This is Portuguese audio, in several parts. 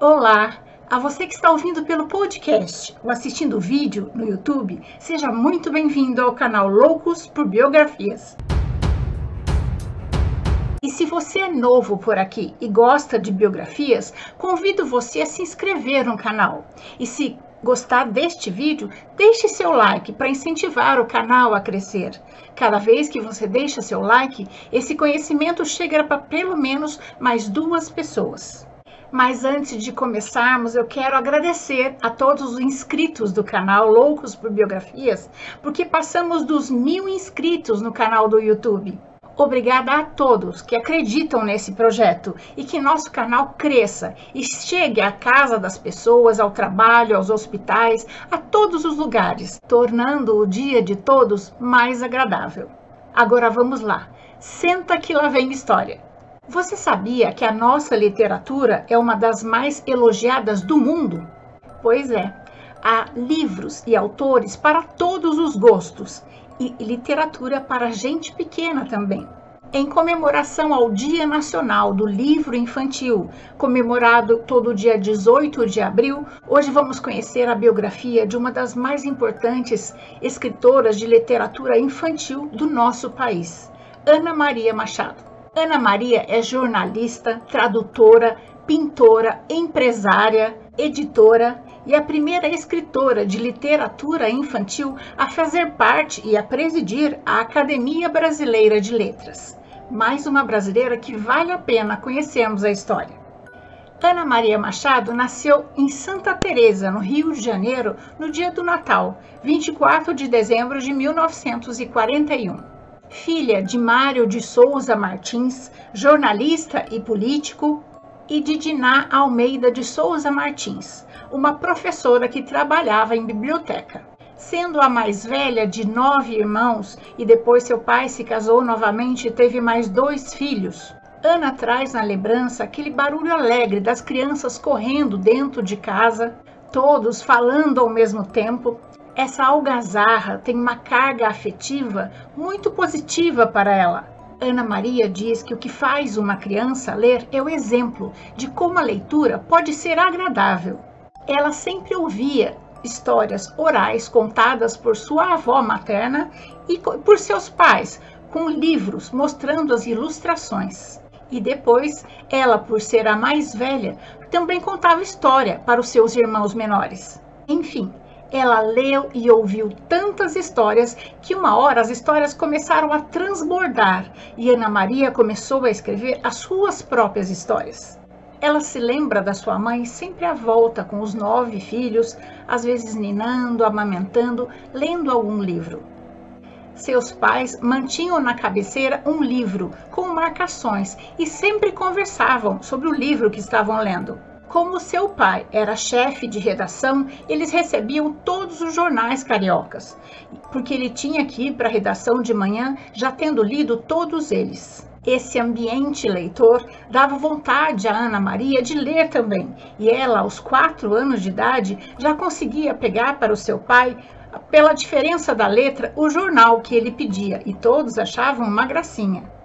Olá! A você que está ouvindo pelo podcast ou assistindo o vídeo no YouTube, seja muito bem-vindo ao canal Loucos por Biografias. E se você é novo por aqui e gosta de biografias, convido você a se inscrever no canal. E se gostar deste vídeo, deixe seu like para incentivar o canal a crescer. Cada vez que você deixa seu like, esse conhecimento chega para pelo menos mais duas pessoas. Mas antes de começarmos, eu quero agradecer a todos os inscritos do canal Loucos por Biografias, porque passamos dos mil inscritos no canal do YouTube. Obrigada a todos que acreditam nesse projeto e que nosso canal cresça e chegue à casa das pessoas, ao trabalho, aos hospitais, a todos os lugares, tornando o dia de todos mais agradável. Agora vamos lá. Senta que lá vem história. Você sabia que a nossa literatura é uma das mais elogiadas do mundo? Pois é, há livros e autores para todos os gostos e literatura para gente pequena também. Em comemoração ao Dia Nacional do Livro Infantil, comemorado todo dia 18 de abril, hoje vamos conhecer a biografia de uma das mais importantes escritoras de literatura infantil do nosso país, Ana Maria Machado. Ana Maria é jornalista, tradutora, pintora, empresária, editora e a primeira escritora de literatura infantil a fazer parte e a presidir a Academia Brasileira de Letras. Mais uma brasileira que vale a pena conhecermos a história. Ana Maria Machado nasceu em Santa Teresa, no Rio de Janeiro, no dia do Natal, 24 de dezembro de 1941 filha de Mário de Souza Martins, jornalista e político, e de Diná Almeida de Souza Martins, uma professora que trabalhava em biblioteca. Sendo a mais velha de nove irmãos e depois seu pai se casou novamente e teve mais dois filhos, Ana traz na lembrança aquele barulho alegre das crianças correndo dentro de casa, todos falando ao mesmo tempo, essa algazarra tem uma carga afetiva muito positiva para ela. Ana Maria diz que o que faz uma criança ler é o exemplo de como a leitura pode ser agradável. Ela sempre ouvia histórias orais contadas por sua avó materna e por seus pais, com livros mostrando as ilustrações. E depois, ela, por ser a mais velha, também contava história para os seus irmãos menores. Enfim, ela leu e ouviu tantas histórias que uma hora as histórias começaram a transbordar e Ana Maria começou a escrever as suas próprias histórias. Ela se lembra da sua mãe sempre à volta com os nove filhos, às vezes ninando, amamentando, lendo algum livro. Seus pais mantinham na cabeceira um livro com marcações e sempre conversavam sobre o livro que estavam lendo. Como seu pai era chefe de redação, eles recebiam todos os jornais cariocas, porque ele tinha que ir para a redação de manhã já tendo lido todos eles. Esse ambiente leitor dava vontade a Ana Maria de ler também, e ela, aos quatro anos de idade, já conseguia pegar para o seu pai, pela diferença da letra, o jornal que ele pedia, e todos achavam uma gracinha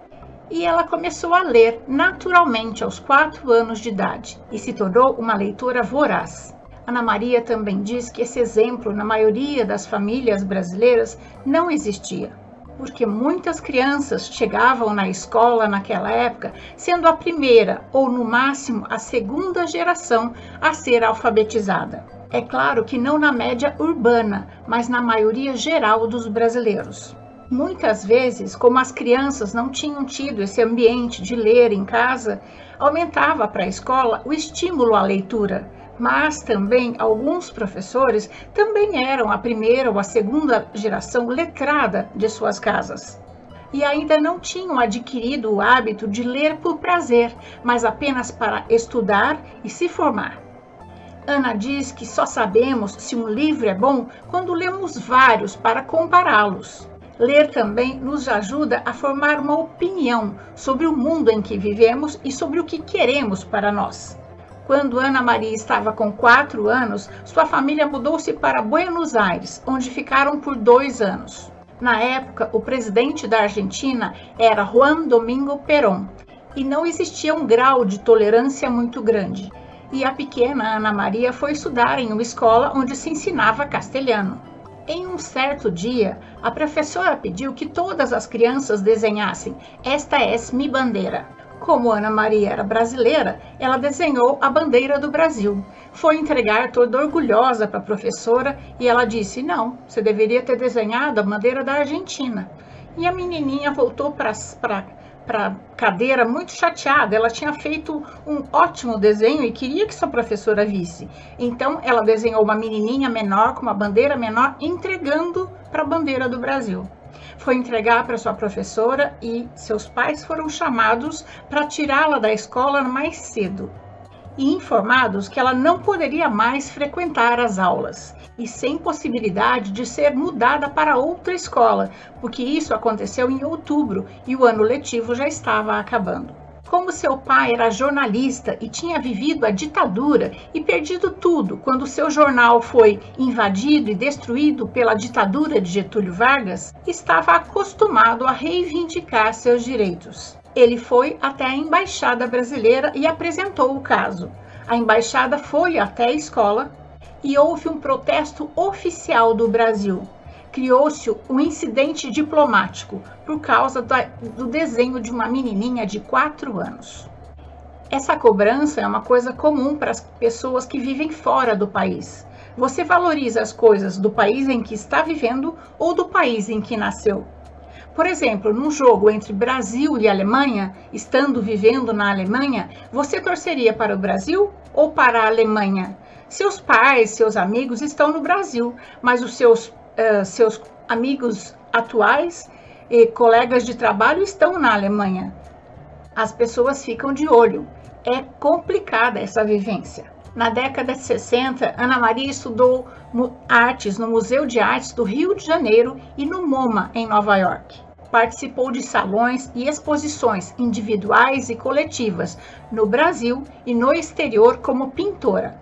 e ela começou a ler naturalmente aos quatro anos de idade e se tornou uma leitora voraz. Ana Maria também diz que esse exemplo, na maioria das famílias brasileiras, não existia, porque muitas crianças chegavam na escola naquela época sendo a primeira ou, no máximo, a segunda geração a ser alfabetizada. É claro que não na média urbana, mas na maioria geral dos brasileiros. Muitas vezes, como as crianças não tinham tido esse ambiente de ler em casa, aumentava para a escola o estímulo à leitura, mas também alguns professores também eram a primeira ou a segunda geração letrada de suas casas. E ainda não tinham adquirido o hábito de ler por prazer, mas apenas para estudar e se formar. Ana diz que só sabemos se um livro é bom quando lemos vários para compará-los. Ler também nos ajuda a formar uma opinião sobre o mundo em que vivemos e sobre o que queremos para nós. Quando Ana Maria estava com quatro anos, sua família mudou-se para Buenos Aires, onde ficaram por dois anos. Na época, o presidente da Argentina era Juan Domingo Perón e não existia um grau de tolerância muito grande. e a pequena Ana Maria foi estudar em uma escola onde se ensinava castelhano. Em um certo dia, a professora pediu que todas as crianças desenhassem Esta es mi bandeira. Como Ana Maria era brasileira, ela desenhou a bandeira do Brasil. Foi entregar toda orgulhosa para a professora e ela disse: Não, você deveria ter desenhado a bandeira da Argentina. E a menininha voltou para para cadeira muito chateada. Ela tinha feito um ótimo desenho e queria que sua professora visse. Então, ela desenhou uma menininha menor com uma bandeira menor, entregando para a bandeira do Brasil. Foi entregar para sua professora e seus pais foram chamados para tirá-la da escola mais cedo e informados que ela não poderia mais frequentar as aulas e sem possibilidade de ser mudada para outra escola, porque isso aconteceu em outubro e o ano letivo já estava acabando. Como seu pai era jornalista e tinha vivido a ditadura e perdido tudo quando seu jornal foi invadido e destruído pela ditadura de Getúlio Vargas, estava acostumado a reivindicar seus direitos. Ele foi até a embaixada brasileira e apresentou o caso. A embaixada foi até a escola e houve um protesto oficial do Brasil. Criou-se um incidente diplomático por causa do desenho de uma menininha de 4 anos. Essa cobrança é uma coisa comum para as pessoas que vivem fora do país. Você valoriza as coisas do país em que está vivendo ou do país em que nasceu. Por exemplo, num jogo entre Brasil e Alemanha, estando vivendo na Alemanha, você torceria para o Brasil ou para a Alemanha? Seus pais, seus amigos estão no Brasil, mas os seus, uh, seus amigos atuais e colegas de trabalho estão na Alemanha. As pessoas ficam de olho. É complicada essa vivência. Na década de 60, Ana Maria estudou artes no Museu de Artes do Rio de Janeiro e no MoMA, em Nova York. Participou de salões e exposições individuais e coletivas no Brasil e no exterior como pintora.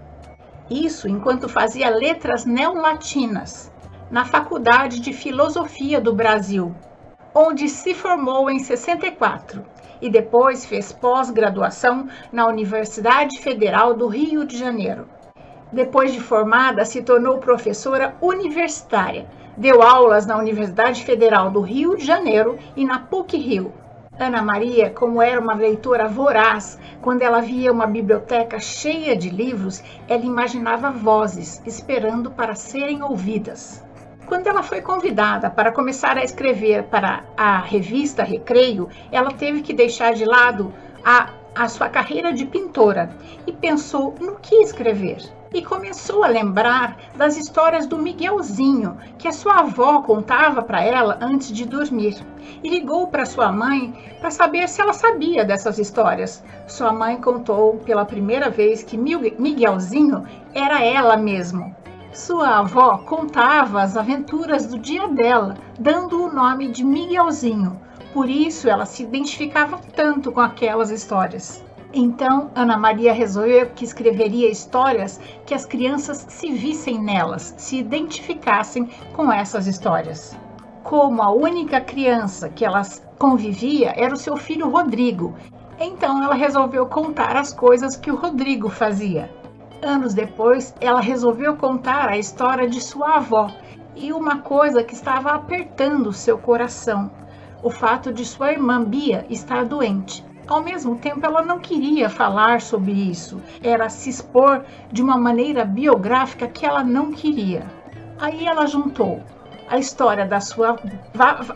Isso enquanto fazia letras neolatinas na Faculdade de Filosofia do Brasil, onde se formou em 64 e depois fez pós-graduação na Universidade Federal do Rio de Janeiro. Depois de formada, se tornou professora universitária. Deu aulas na Universidade Federal do Rio de Janeiro e na PUC-Rio. Ana Maria, como era uma leitora voraz, quando ela via uma biblioteca cheia de livros, ela imaginava vozes esperando para serem ouvidas. Quando ela foi convidada para começar a escrever para a revista Recreio, ela teve que deixar de lado a, a sua carreira de pintora e pensou no que escrever. E começou a lembrar das histórias do Miguelzinho que a sua avó contava para ela antes de dormir. E ligou para sua mãe para saber se ela sabia dessas histórias. Sua mãe contou pela primeira vez que Miguelzinho era ela mesmo, sua avó contava as aventuras do dia dela, dando o nome de Miguelzinho. Por isso ela se identificava tanto com aquelas histórias. Então, Ana Maria resolveu que escreveria histórias que as crianças se vissem nelas, se identificassem com essas histórias. Como a única criança que ela convivia era o seu filho Rodrigo, então ela resolveu contar as coisas que o Rodrigo fazia. Anos depois, ela resolveu contar a história de sua avó e uma coisa que estava apertando seu coração: o fato de sua irmã Bia estar doente. Ao mesmo tempo, ela não queria falar sobre isso, era se expor de uma maneira biográfica que ela não queria. Aí ela juntou a história da sua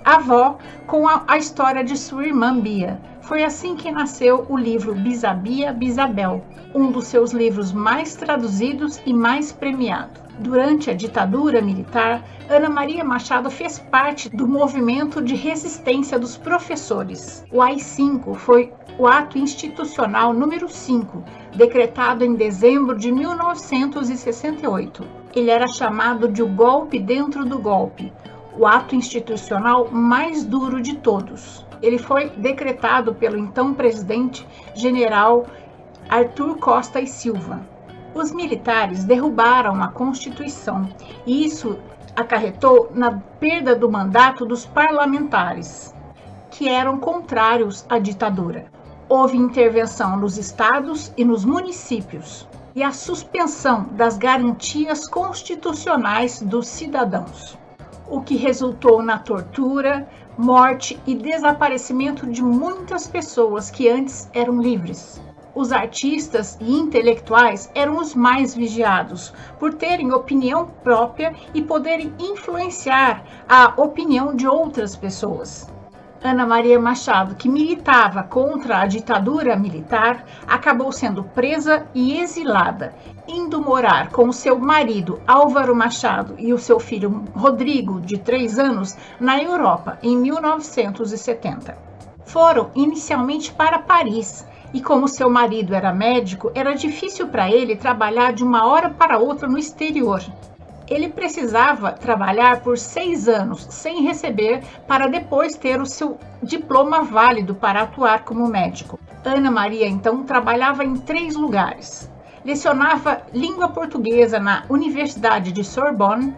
avó com a, a história de sua irmã Bia. Foi assim que nasceu o livro Bisabia Bisabel, um dos seus livros mais traduzidos e mais premiado. Durante a ditadura militar, Ana Maria Machado fez parte do movimento de resistência dos professores. O AI-5 foi o ato institucional número 5, decretado em dezembro de 1968 ele era chamado de o golpe dentro do golpe, o ato institucional mais duro de todos. Ele foi decretado pelo então presidente general Arthur Costa e Silva. Os militares derrubaram a Constituição e isso acarretou na perda do mandato dos parlamentares, que eram contrários à ditadura. Houve intervenção nos estados e nos municípios e a suspensão das garantias constitucionais dos cidadãos, o que resultou na tortura, morte e desaparecimento de muitas pessoas que antes eram livres. Os artistas e intelectuais eram os mais vigiados, por terem opinião própria e poderem influenciar a opinião de outras pessoas. Ana Maria Machado, que militava contra a ditadura militar, acabou sendo presa e exilada, indo morar com seu marido Álvaro Machado e o seu filho Rodrigo, de três anos, na Europa em 1970. Foram inicialmente para Paris. E como seu marido era médico, era difícil para ele trabalhar de uma hora para outra no exterior ele precisava trabalhar por seis anos sem receber para depois ter o seu diploma válido para atuar como médico. Ana Maria então trabalhava em três lugares. Lecionava língua portuguesa na Universidade de Sorbonne,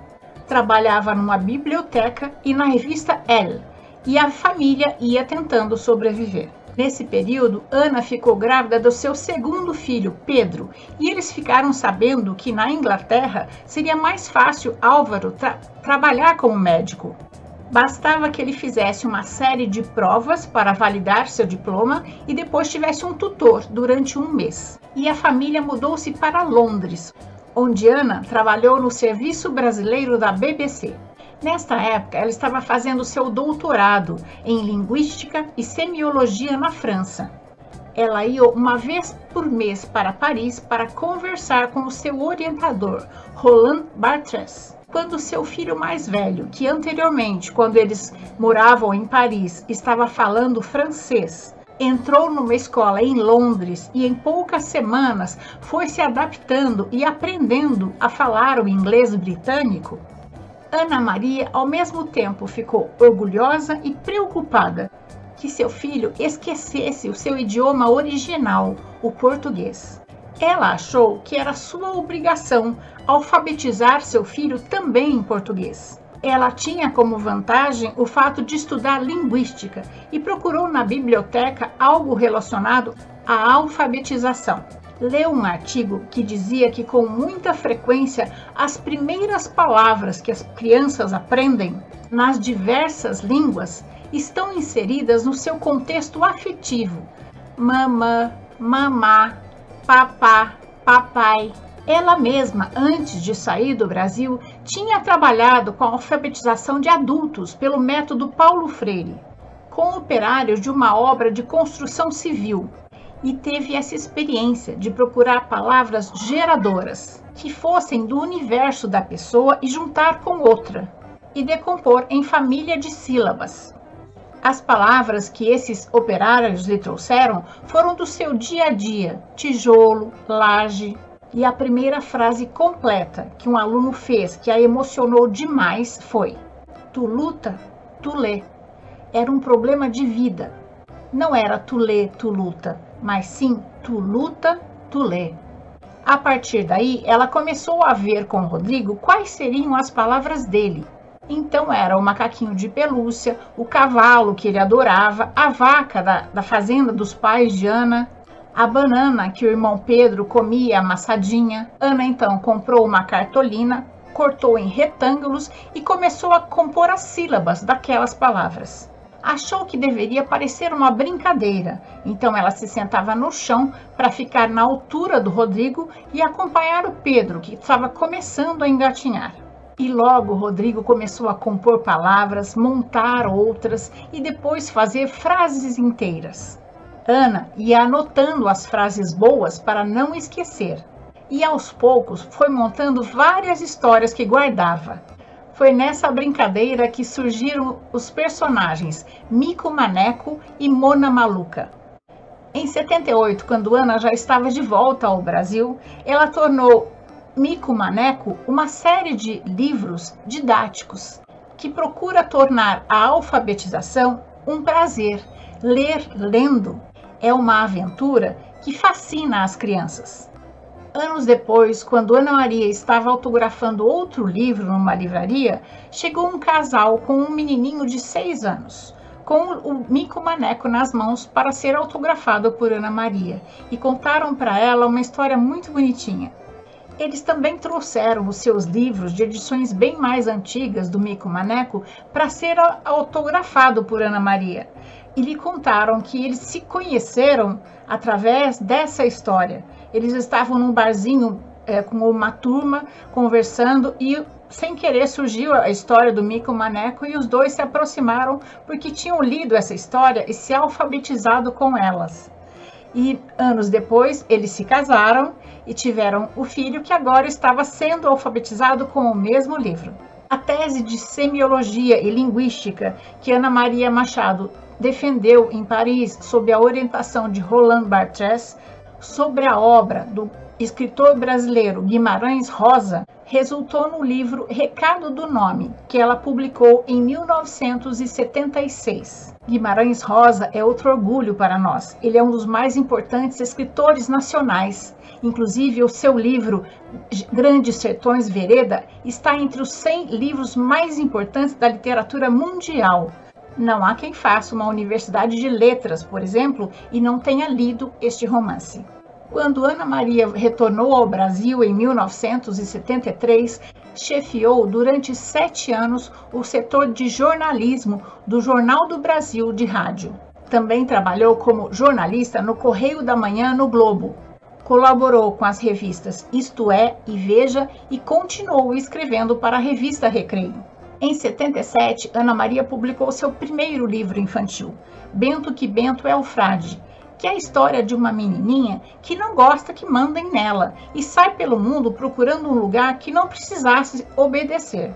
trabalhava numa biblioteca e na revista Elle, e a família ia tentando sobreviver. Nesse período, Ana ficou grávida do seu segundo filho, Pedro, e eles ficaram sabendo que na Inglaterra seria mais fácil Álvaro tra trabalhar como médico. Bastava que ele fizesse uma série de provas para validar seu diploma e depois tivesse um tutor durante um mês. E a família mudou-se para Londres, onde Ana trabalhou no Serviço Brasileiro da BBC. Nesta época, ela estava fazendo seu doutorado em Linguística e Semiologia na França. Ela ia uma vez por mês para Paris para conversar com o seu orientador, Roland Barthes. Quando seu filho mais velho, que anteriormente, quando eles moravam em Paris, estava falando francês, entrou numa escola em Londres e em poucas semanas foi se adaptando e aprendendo a falar o inglês britânico, Ana Maria, ao mesmo tempo, ficou orgulhosa e preocupada que seu filho esquecesse o seu idioma original, o português. Ela achou que era sua obrigação alfabetizar seu filho também em português. Ela tinha como vantagem o fato de estudar linguística e procurou na biblioteca algo relacionado à alfabetização leu um artigo que dizia que com muita frequência as primeiras palavras que as crianças aprendem nas diversas línguas estão inseridas no seu contexto afetivo. Mamã, mamá, papá, papai. Ela mesma, antes de sair do Brasil, tinha trabalhado com a alfabetização de adultos pelo método Paulo Freire, com operários de uma obra de construção civil e teve essa experiência de procurar palavras geradoras que fossem do universo da pessoa e juntar com outra e decompor em família de sílabas. As palavras que esses operários lhe trouxeram foram do seu dia a dia: tijolo, laje. E a primeira frase completa que um aluno fez que a emocionou demais foi: Tu luta, tu lê. Era um problema de vida. Não era tu lê, tu luta mas sim tu luta, tu lê. A partir daí, ela começou a ver com Rodrigo quais seriam as palavras dele. Então era o macaquinho de pelúcia, o cavalo que ele adorava, a vaca da, da fazenda dos pais de Ana, a banana que o irmão Pedro comia amassadinha. Ana então comprou uma cartolina, cortou em retângulos e começou a compor as sílabas daquelas palavras achou que deveria parecer uma brincadeira, então ela se sentava no chão para ficar na altura do Rodrigo e acompanhar o Pedro, que estava começando a engatinhar. E logo Rodrigo começou a compor palavras, montar outras e depois fazer frases inteiras. Ana ia anotando as frases boas para não esquecer. E aos poucos foi montando várias histórias que guardava. Foi nessa brincadeira que surgiram os personagens Mico Maneco e Mona Maluca. Em 78, quando Ana já estava de volta ao Brasil, ela tornou Mico Maneco uma série de livros didáticos que procura tornar a alfabetização um prazer. Ler lendo é uma aventura que fascina as crianças. Anos depois, quando Ana Maria estava autografando outro livro numa livraria, chegou um casal com um menininho de seis anos. com o mico maneco nas mãos para ser autografado por Ana Maria e contaram para ela uma história muito bonitinha. Eles também trouxeram os seus livros de edições bem mais antigas do Mico Maneco para ser autografado por Ana Maria. E lhe contaram que eles se conheceram através dessa história. Eles estavam num barzinho é, com uma turma conversando e sem querer surgiu a história do Mico Maneco e os dois se aproximaram porque tinham lido essa história e se alfabetizado com elas. E anos depois eles se casaram e tiveram o filho que agora estava sendo alfabetizado com o mesmo livro. A tese de semiologia e linguística que Ana Maria Machado defendeu em Paris sob a orientação de Roland Barthes sobre a obra do escritor brasileiro Guimarães Rosa resultou no livro Recado do Nome, que ela publicou em 1976. Guimarães Rosa é outro orgulho para nós. Ele é um dos mais importantes escritores nacionais. Inclusive, o seu livro Grandes Sertões Vereda está entre os 100 livros mais importantes da literatura mundial. Não há quem faça uma universidade de letras, por exemplo, e não tenha lido este romance. Quando Ana Maria retornou ao Brasil em 1973, chefiou durante sete anos o setor de jornalismo do Jornal do Brasil de Rádio. Também trabalhou como jornalista no Correio da Manhã no Globo. Colaborou com as revistas Isto É e Veja e continuou escrevendo para a revista Recreio. Em 77, Ana Maria publicou seu primeiro livro infantil, Bento que Bento é o Frade, que é a história de uma menininha que não gosta que mandem nela e sai pelo mundo procurando um lugar que não precisasse obedecer.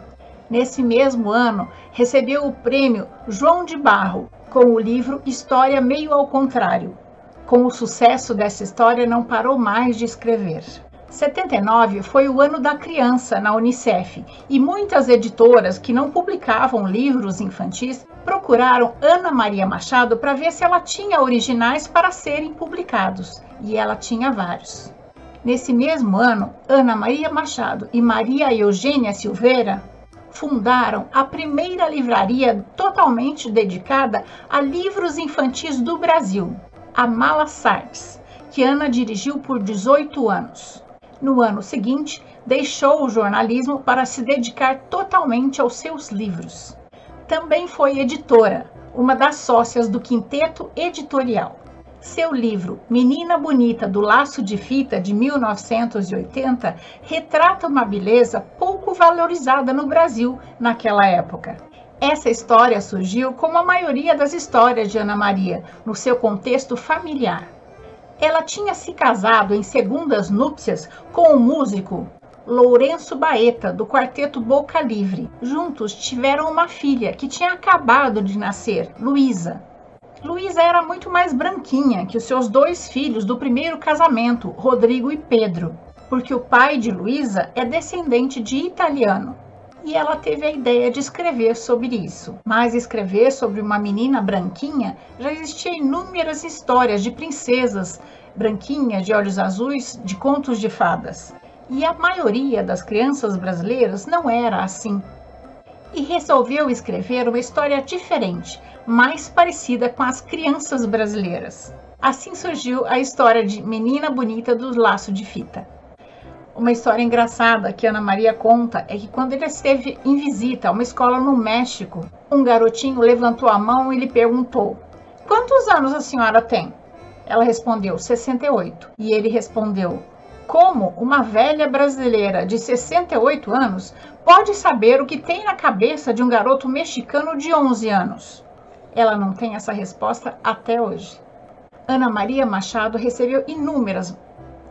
Nesse mesmo ano, recebeu o prêmio João de Barro com o livro História Meio ao Contrário. Com o sucesso dessa história, não parou mais de escrever. 79 foi o ano da criança na Unicef e muitas editoras que não publicavam livros infantis procuraram Ana Maria Machado para ver se ela tinha originais para serem publicados, e ela tinha vários. Nesse mesmo ano, Ana Maria Machado e Maria Eugênia Silveira fundaram a primeira livraria totalmente dedicada a livros infantis do Brasil, a Mala Sartes, que Ana dirigiu por 18 anos. No ano seguinte, deixou o jornalismo para se dedicar totalmente aos seus livros. Também foi editora, uma das sócias do Quinteto Editorial. Seu livro Menina Bonita do Laço de Fita, de 1980, retrata uma beleza pouco valorizada no Brasil naquela época. Essa história surgiu, como a maioria das histórias de Ana Maria, no seu contexto familiar. Ela tinha se casado em segundas núpcias com o músico Lourenço Baeta, do quarteto Boca Livre. Juntos tiveram uma filha que tinha acabado de nascer, Luísa. Luísa era muito mais branquinha que os seus dois filhos do primeiro casamento, Rodrigo e Pedro, porque o pai de Luísa é descendente de italiano. E ela teve a ideia de escrever sobre isso. Mas escrever sobre uma menina branquinha já existia inúmeras histórias de princesas branquinhas de olhos azuis de contos de fadas. E a maioria das crianças brasileiras não era assim. E resolveu escrever uma história diferente, mais parecida com as crianças brasileiras. Assim surgiu a história de Menina Bonita do Laço de Fita. Uma história engraçada que Ana Maria conta é que quando ele esteve em visita a uma escola no México, um garotinho levantou a mão e lhe perguntou: Quantos anos a senhora tem? Ela respondeu: 68. E ele respondeu: Como uma velha brasileira de 68 anos pode saber o que tem na cabeça de um garoto mexicano de 11 anos? Ela não tem essa resposta até hoje. Ana Maria Machado recebeu inúmeras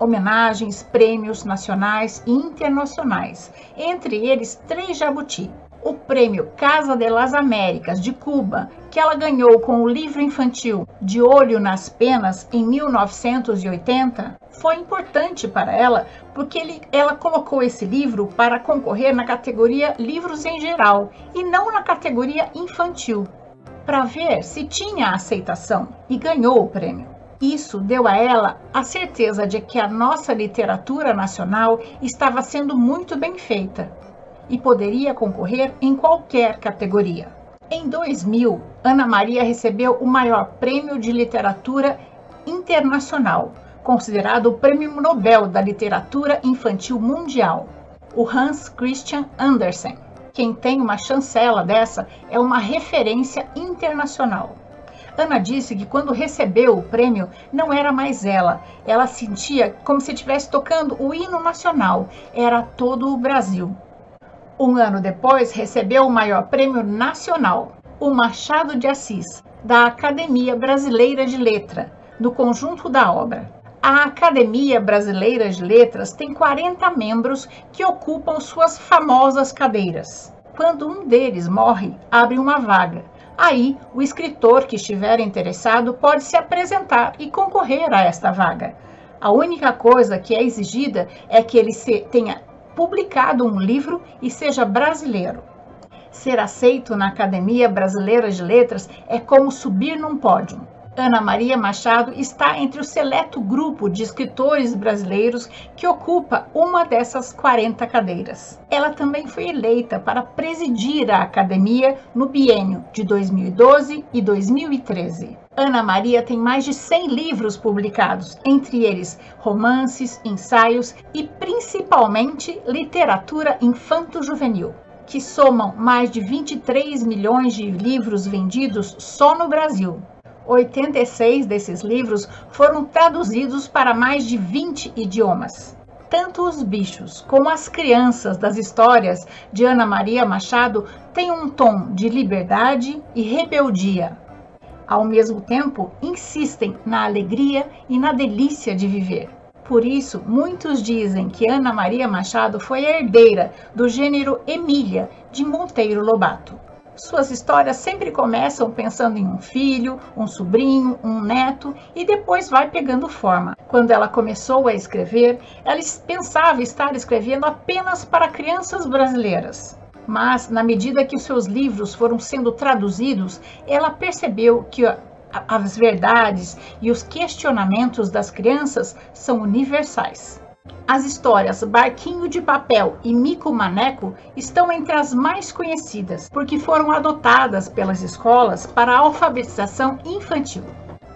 homenagens, prêmios nacionais e internacionais, entre eles três jabuti. O prêmio Casa de las Américas de Cuba, que ela ganhou com o livro infantil De Olho nas Penas em 1980, foi importante para ela porque ele, ela colocou esse livro para concorrer na categoria Livros em Geral e não na categoria infantil, para ver se tinha aceitação e ganhou o prêmio. Isso deu a ela a certeza de que a nossa literatura nacional estava sendo muito bem feita e poderia concorrer em qualquer categoria. Em 2000, Ana Maria recebeu o maior prêmio de literatura internacional, considerado o Prêmio Nobel da Literatura Infantil Mundial, o Hans Christian Andersen. Quem tem uma chancela dessa é uma referência internacional. Ana disse que quando recebeu o prêmio não era mais ela, ela sentia como se estivesse tocando o hino nacional, era todo o Brasil. Um ano depois, recebeu o maior prêmio nacional, o Machado de Assis, da Academia Brasileira de Letra, do conjunto da obra. A Academia Brasileira de Letras tem 40 membros que ocupam suas famosas cadeiras. Quando um deles morre, abre uma vaga. Aí, o escritor que estiver interessado pode se apresentar e concorrer a esta vaga. A única coisa que é exigida é que ele tenha publicado um livro e seja brasileiro. Ser aceito na Academia Brasileira de Letras é como subir num pódio. Ana Maria Machado está entre o seleto grupo de escritores brasileiros que ocupa uma dessas 40 cadeiras. Ela também foi eleita para presidir a academia no biênio de 2012 e 2013. Ana Maria tem mais de 100 livros publicados, entre eles romances, ensaios e principalmente literatura infanto-juvenil, que somam mais de 23 milhões de livros vendidos só no Brasil. 86 desses livros foram traduzidos para mais de 20 idiomas. Tanto os bichos como as crianças das histórias de Ana Maria Machado têm um tom de liberdade e rebeldia, ao mesmo tempo, insistem na alegria e na delícia de viver. Por isso, muitos dizem que Ana Maria Machado foi herdeira do gênero Emília de Monteiro Lobato. Suas histórias sempre começam pensando em um filho, um sobrinho, um neto e depois vai pegando forma. Quando ela começou a escrever, ela pensava estar escrevendo apenas para crianças brasileiras mas na medida que os seus livros foram sendo traduzidos, ela percebeu que as verdades e os questionamentos das crianças são universais. As histórias Barquinho de Papel e Mico Maneco estão entre as mais conhecidas, porque foram adotadas pelas escolas para a alfabetização infantil.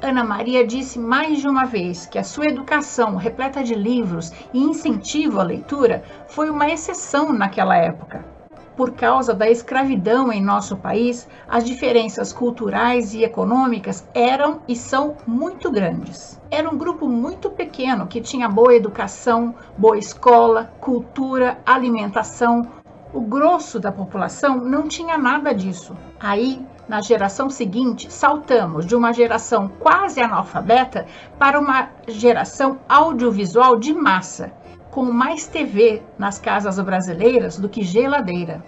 Ana Maria disse mais de uma vez que a sua educação, repleta de livros e incentivo à leitura, foi uma exceção naquela época por causa da escravidão em nosso país, as diferenças culturais e econômicas eram e são muito grandes. Era um grupo muito pequeno que tinha boa educação, boa escola, cultura, alimentação. O grosso da população não tinha nada disso. Aí, na geração seguinte, saltamos de uma geração quase analfabeta para uma geração audiovisual de massa com mais TV nas casas brasileiras do que geladeira.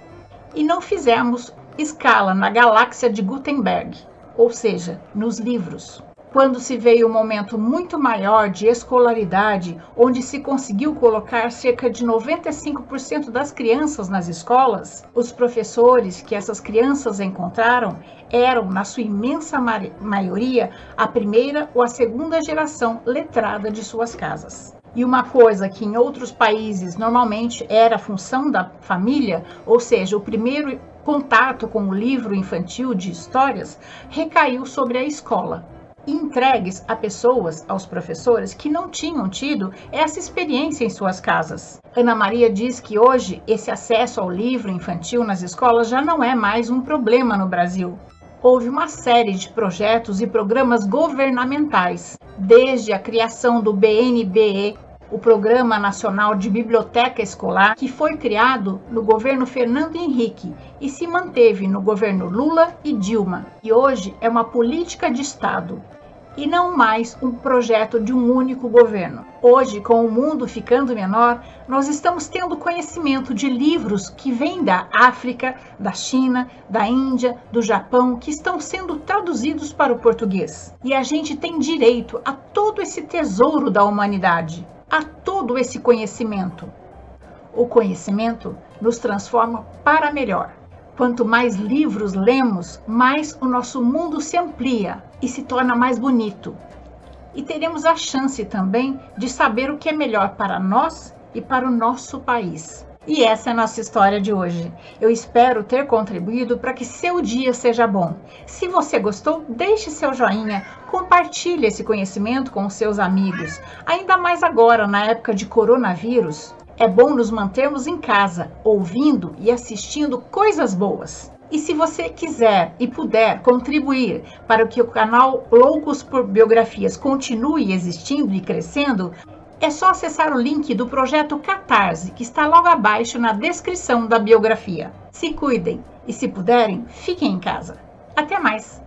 E não fizemos escala na galáxia de Gutenberg, ou seja, nos livros. Quando se veio um momento muito maior de escolaridade, onde se conseguiu colocar cerca de 95% das crianças nas escolas, os professores que essas crianças encontraram eram, na sua imensa maioria, a primeira ou a segunda geração letrada de suas casas. E uma coisa que em outros países normalmente era função da família, ou seja, o primeiro contato com o livro infantil de histórias, recaiu sobre a escola entregues a pessoas, aos professores, que não tinham tido essa experiência em suas casas. Ana Maria diz que hoje esse acesso ao livro infantil nas escolas já não é mais um problema no Brasil. Houve uma série de projetos e programas governamentais, desde a criação do BNBE o Programa Nacional de Biblioteca Escolar, que foi criado no governo Fernando Henrique e se manteve no governo Lula e Dilma, e hoje é uma política de Estado e não mais um projeto de um único governo. Hoje, com o mundo ficando menor, nós estamos tendo conhecimento de livros que vêm da África, da China, da Índia, do Japão, que estão sendo traduzidos para o português. E a gente tem direito a todo esse tesouro da humanidade a todo esse conhecimento. O conhecimento nos transforma para melhor. Quanto mais livros lemos, mais o nosso mundo se amplia e se torna mais bonito. E teremos a chance também de saber o que é melhor para nós e para o nosso país. E essa é a nossa história de hoje. Eu espero ter contribuído para que seu dia seja bom. Se você gostou, deixe seu joinha, compartilhe esse conhecimento com seus amigos. Ainda mais agora, na época de coronavírus, é bom nos mantermos em casa, ouvindo e assistindo coisas boas. E se você quiser e puder contribuir para que o canal Loucos por Biografias continue existindo e crescendo, é só acessar o link do projeto Catarse, que está logo abaixo na descrição da biografia. Se cuidem e, se puderem, fiquem em casa. Até mais!